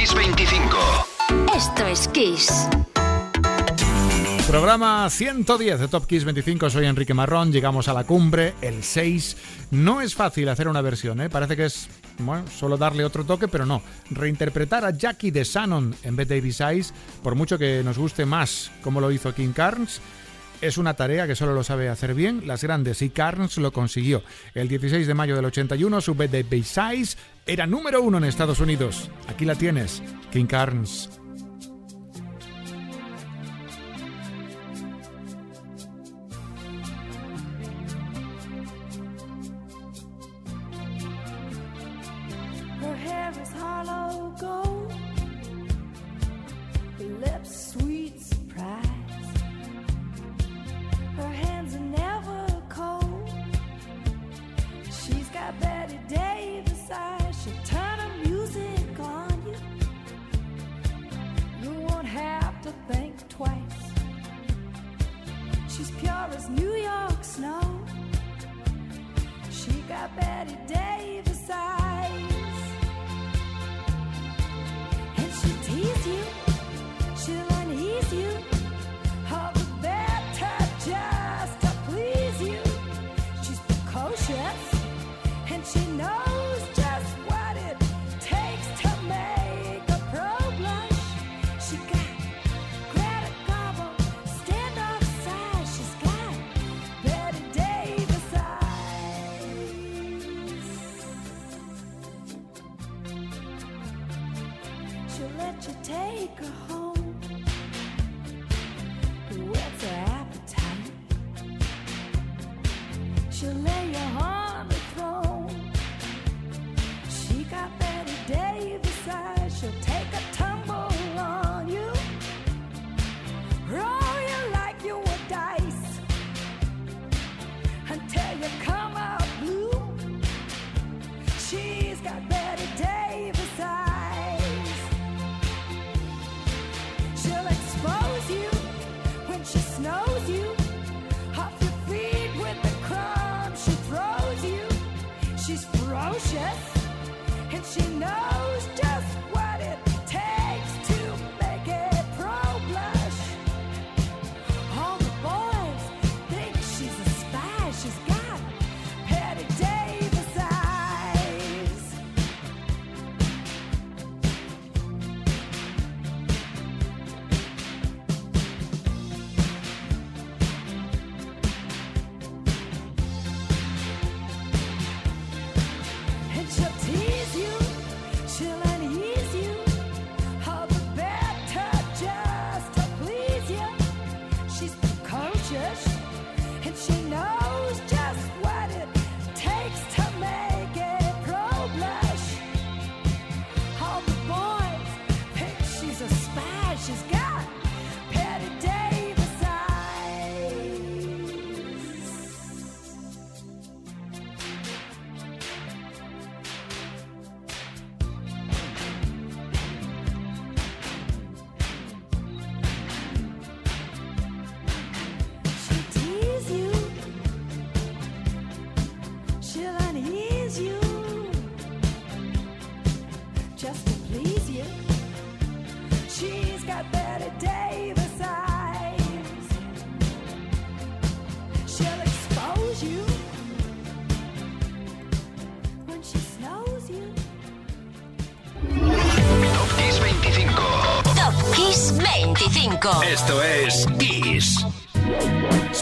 Kiss 25. Esto es Kiss. Programa 110 de Top Kiss 25, soy Enrique Marrón, llegamos a la cumbre, el 6. No es fácil hacer una versión, ¿eh? parece que es bueno, solo darle otro toque, pero no. Reinterpretar a Jackie de Shannon en vez de Davis Size, por mucho que nos guste más como lo hizo King Carnes, es una tarea que solo lo sabe hacer bien las grandes y Carnes lo consiguió. El 16 de mayo del 81 su de Size era número uno en Estados Unidos. Aquí la tienes, King Carnes. she'll let you take her home. What's her appetite? She'll lay you home.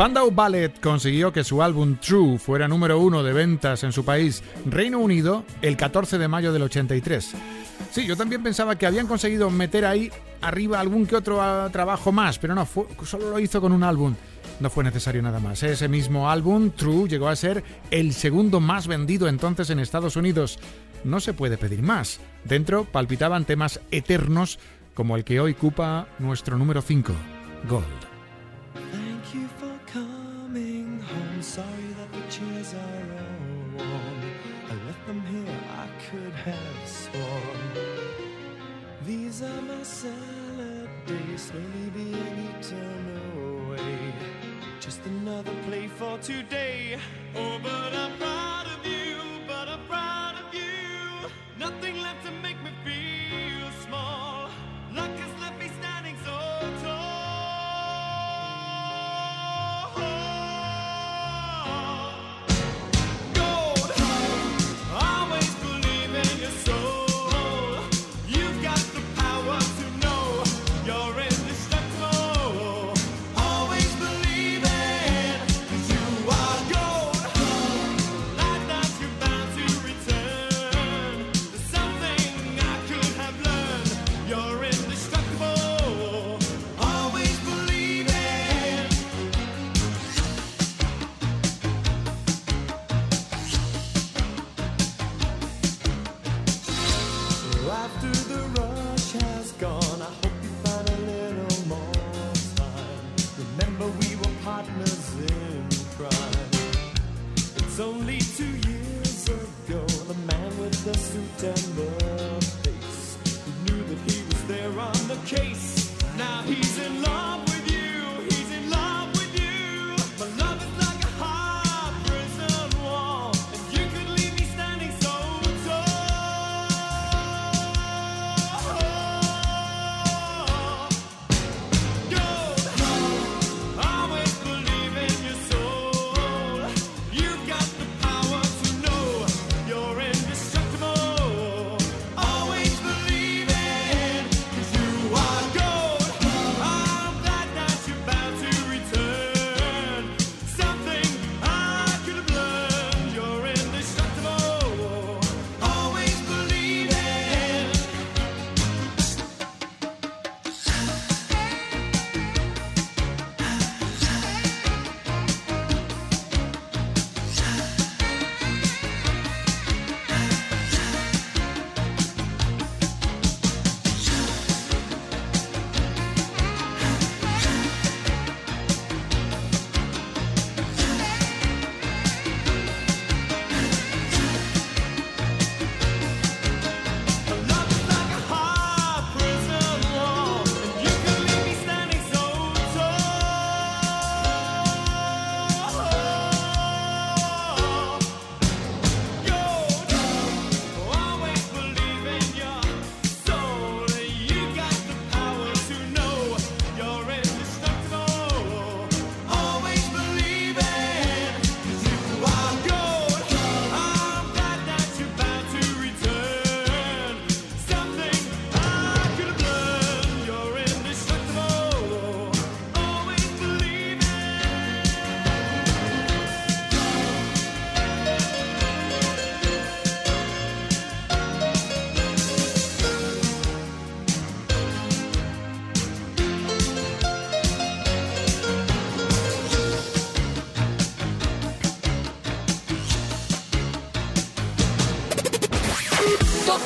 Spandau Ballet consiguió que su álbum True fuera número uno de ventas en su país, Reino Unido, el 14 de mayo del 83. Sí, yo también pensaba que habían conseguido meter ahí arriba algún que otro ah, trabajo más, pero no, solo lo hizo con un álbum. No fue necesario nada más. Ese mismo álbum, True, llegó a ser el segundo más vendido entonces en Estados Unidos. No se puede pedir más. Dentro palpitaban temas eternos como el que hoy ocupa nuestro número 5, Gold.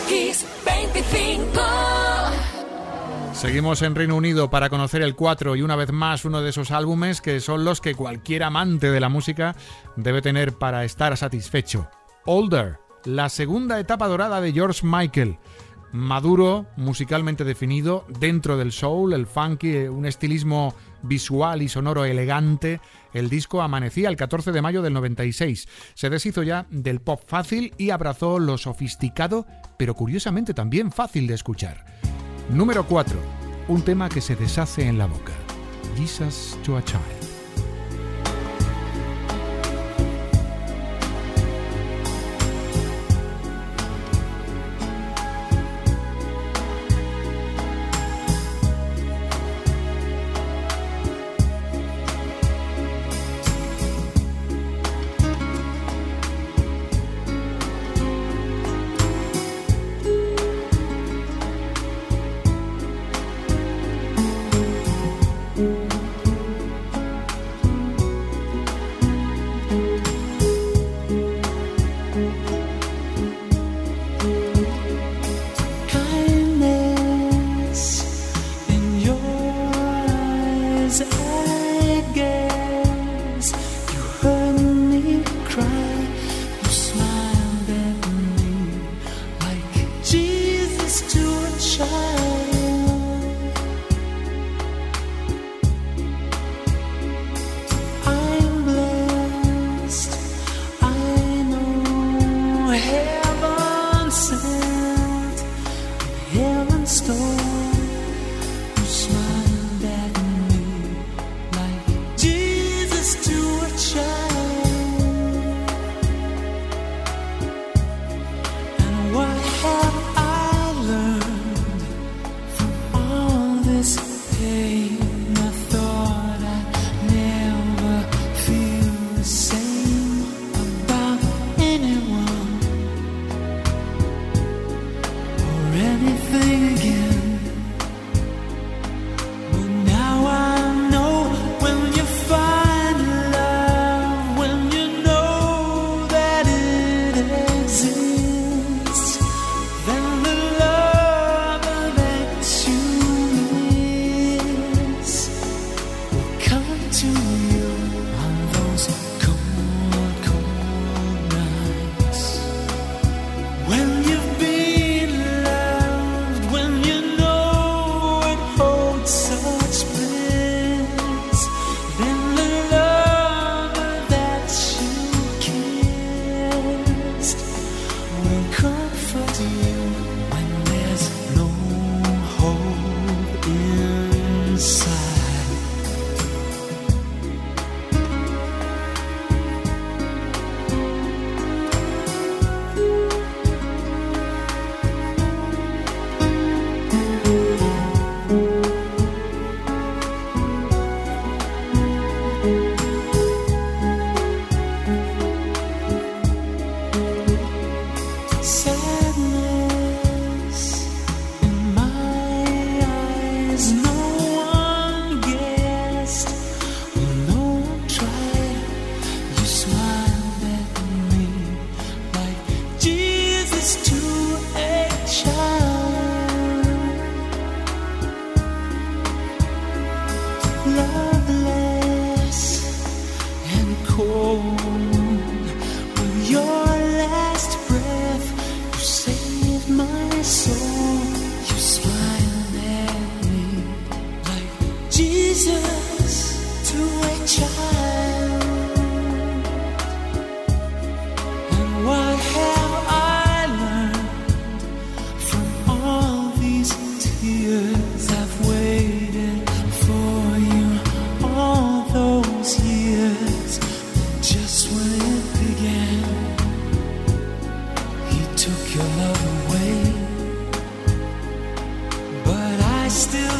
Kiss 25. Seguimos en Reino Unido para conocer el 4 y una vez más uno de esos álbumes que son los que cualquier amante de la música debe tener para estar satisfecho. Older, la segunda etapa dorada de George Michael. Maduro, musicalmente definido, dentro del soul, el funky, un estilismo visual y sonoro elegante. El disco amanecía el 14 de mayo del 96. Se deshizo ya del pop fácil y abrazó lo sofisticado, pero curiosamente también fácil de escuchar. Número 4. Un tema que se deshace en la boca. Jesus to a Child.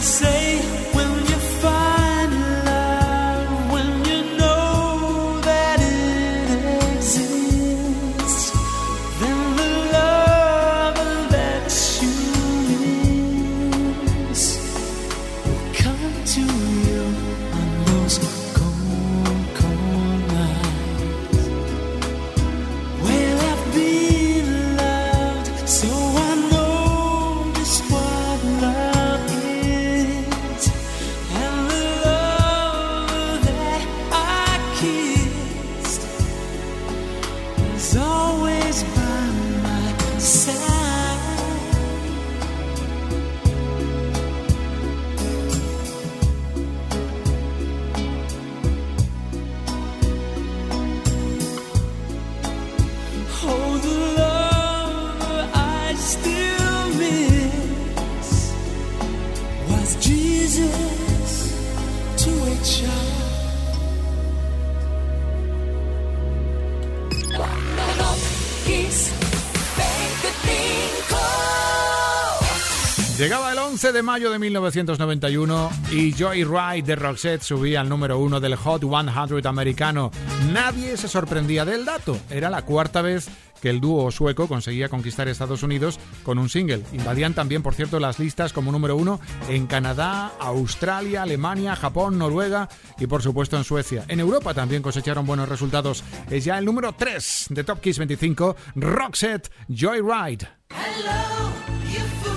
say de mayo de 1991 y Joy Ride de Roxette subía al número uno del Hot 100 americano. Nadie se sorprendía del dato. Era la cuarta vez que el dúo sueco conseguía conquistar Estados Unidos con un single. Invadían también, por cierto, las listas como número uno en Canadá, Australia, Alemania, Japón, Noruega y, por supuesto, en Suecia. En Europa también cosecharon buenos resultados. Es ya el número 3 de Top Kiss 25, Roxette Joyride. Hello, you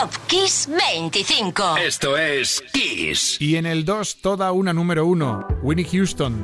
Top Kiss 25. Esto es Kiss. Y en el 2, toda una número 1, Winnie Houston.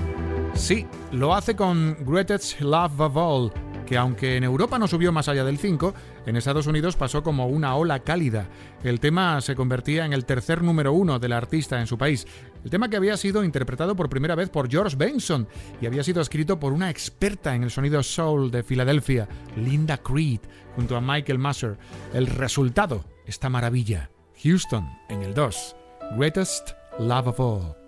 Sí, lo hace con Greatest Love of All, que aunque en Europa no subió más allá del 5, en Estados Unidos pasó como una ola cálida. El tema se convertía en el tercer número uno del artista en su país. El tema que había sido interpretado por primera vez por George Benson y había sido escrito por una experta en el sonido soul de Filadelfia, Linda Creed, junto a Michael Masser. El resultado, esta maravilla. Houston en el 2. Greatest Love of All.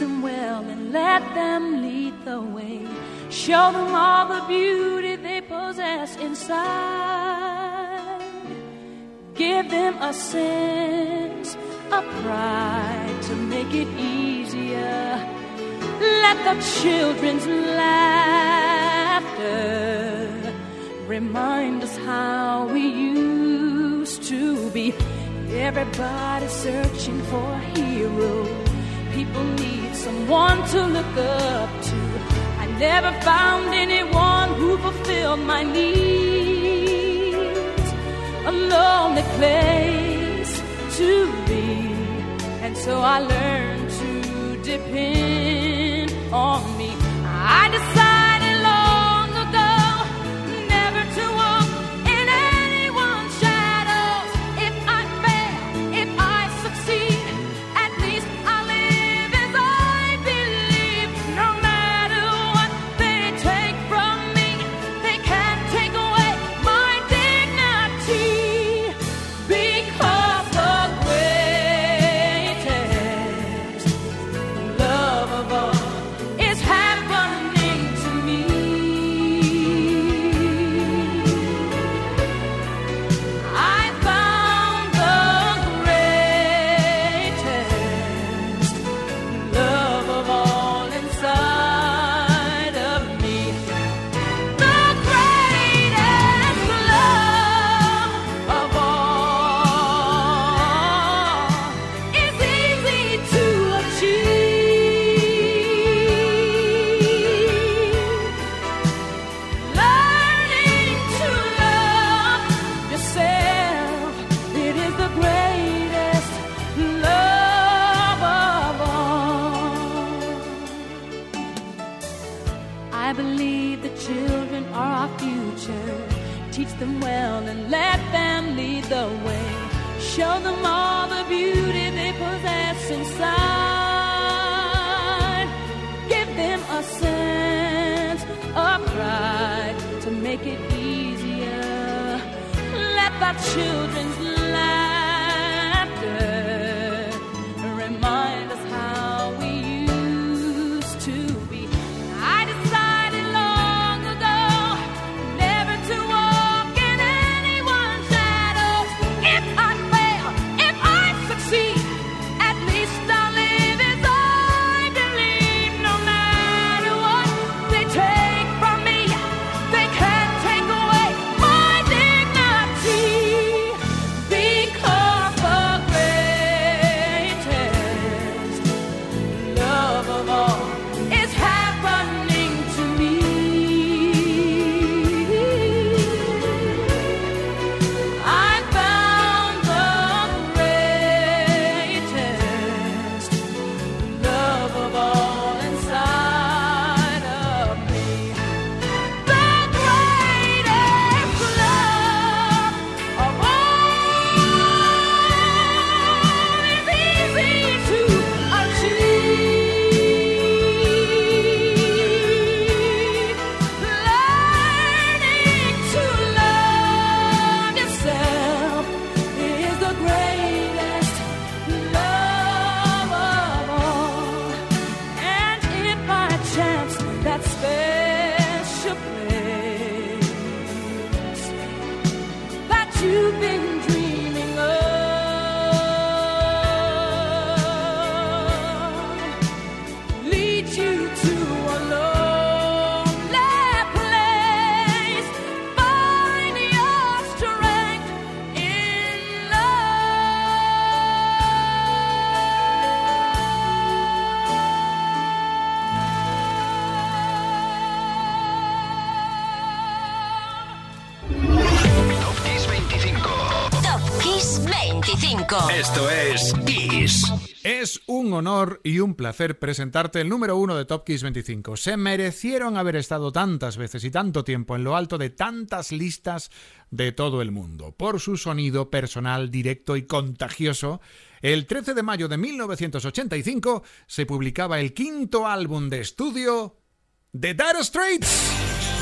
Them well and let them lead the way. Show them all the beauty they possess inside. Give them a sense of pride to make it easier. Let the children's laughter remind us how we used to be. Everybody searching for a hero. People need someone to look up to. I never found anyone who fulfilled my needs. A lonely place to be. And so I learned to depend on our children 25. Esto es Kiss. Es un honor y un placer presentarte el número uno de Top Kiss 25. Se merecieron haber estado tantas veces y tanto tiempo en lo alto de tantas listas de todo el mundo. Por su sonido personal, directo y contagioso, el 13 de mayo de 1985 se publicaba el quinto álbum de estudio de Dire Straits.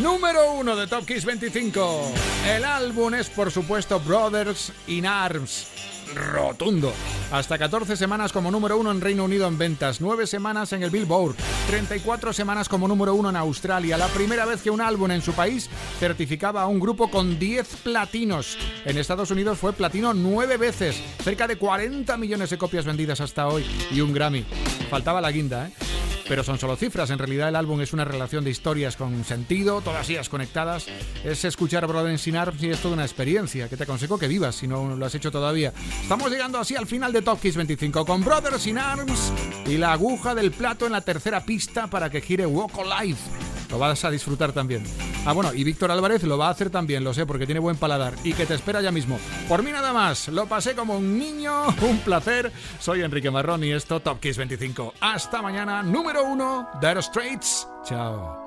Número 1 de Top Kiss 25. El álbum es por supuesto Brothers in Arms. Rotundo. Hasta 14 semanas como número 1 en Reino Unido en ventas, 9 semanas en el Billboard, 34 semanas como número 1 en Australia, la primera vez que un álbum en su país certificaba a un grupo con 10 platinos. En Estados Unidos fue platino 9 veces, cerca de 40 millones de copias vendidas hasta hoy y un Grammy. Faltaba la guinda, ¿eh? Pero son solo cifras, en realidad el álbum es una relación de historias con sentido, todas ellas conectadas. Es escuchar in Arms y es toda una experiencia que te aconsejo que vivas si no lo has hecho todavía. Estamos llegando así al final de Top Kiss 25 con Brothers in Arms y la aguja del plato en la tercera pista para que gire Walk Alive. Lo vas a disfrutar también. Ah, bueno, y Víctor Álvarez lo va a hacer también, lo sé, porque tiene buen paladar y que te espera ya mismo. Por mí nada más, lo pasé como un niño, un placer. Soy Enrique Marrón y esto Top Kiss 25. Hasta mañana, número uno, Dire Straits. Chao.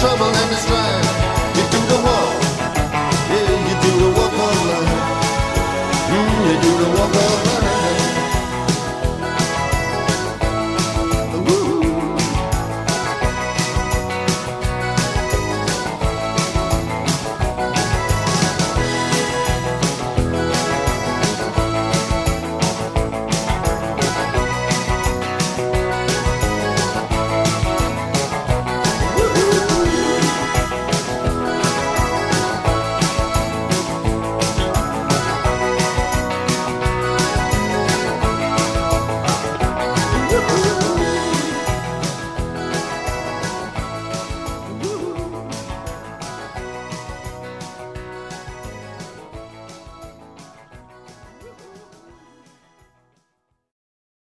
trouble and it's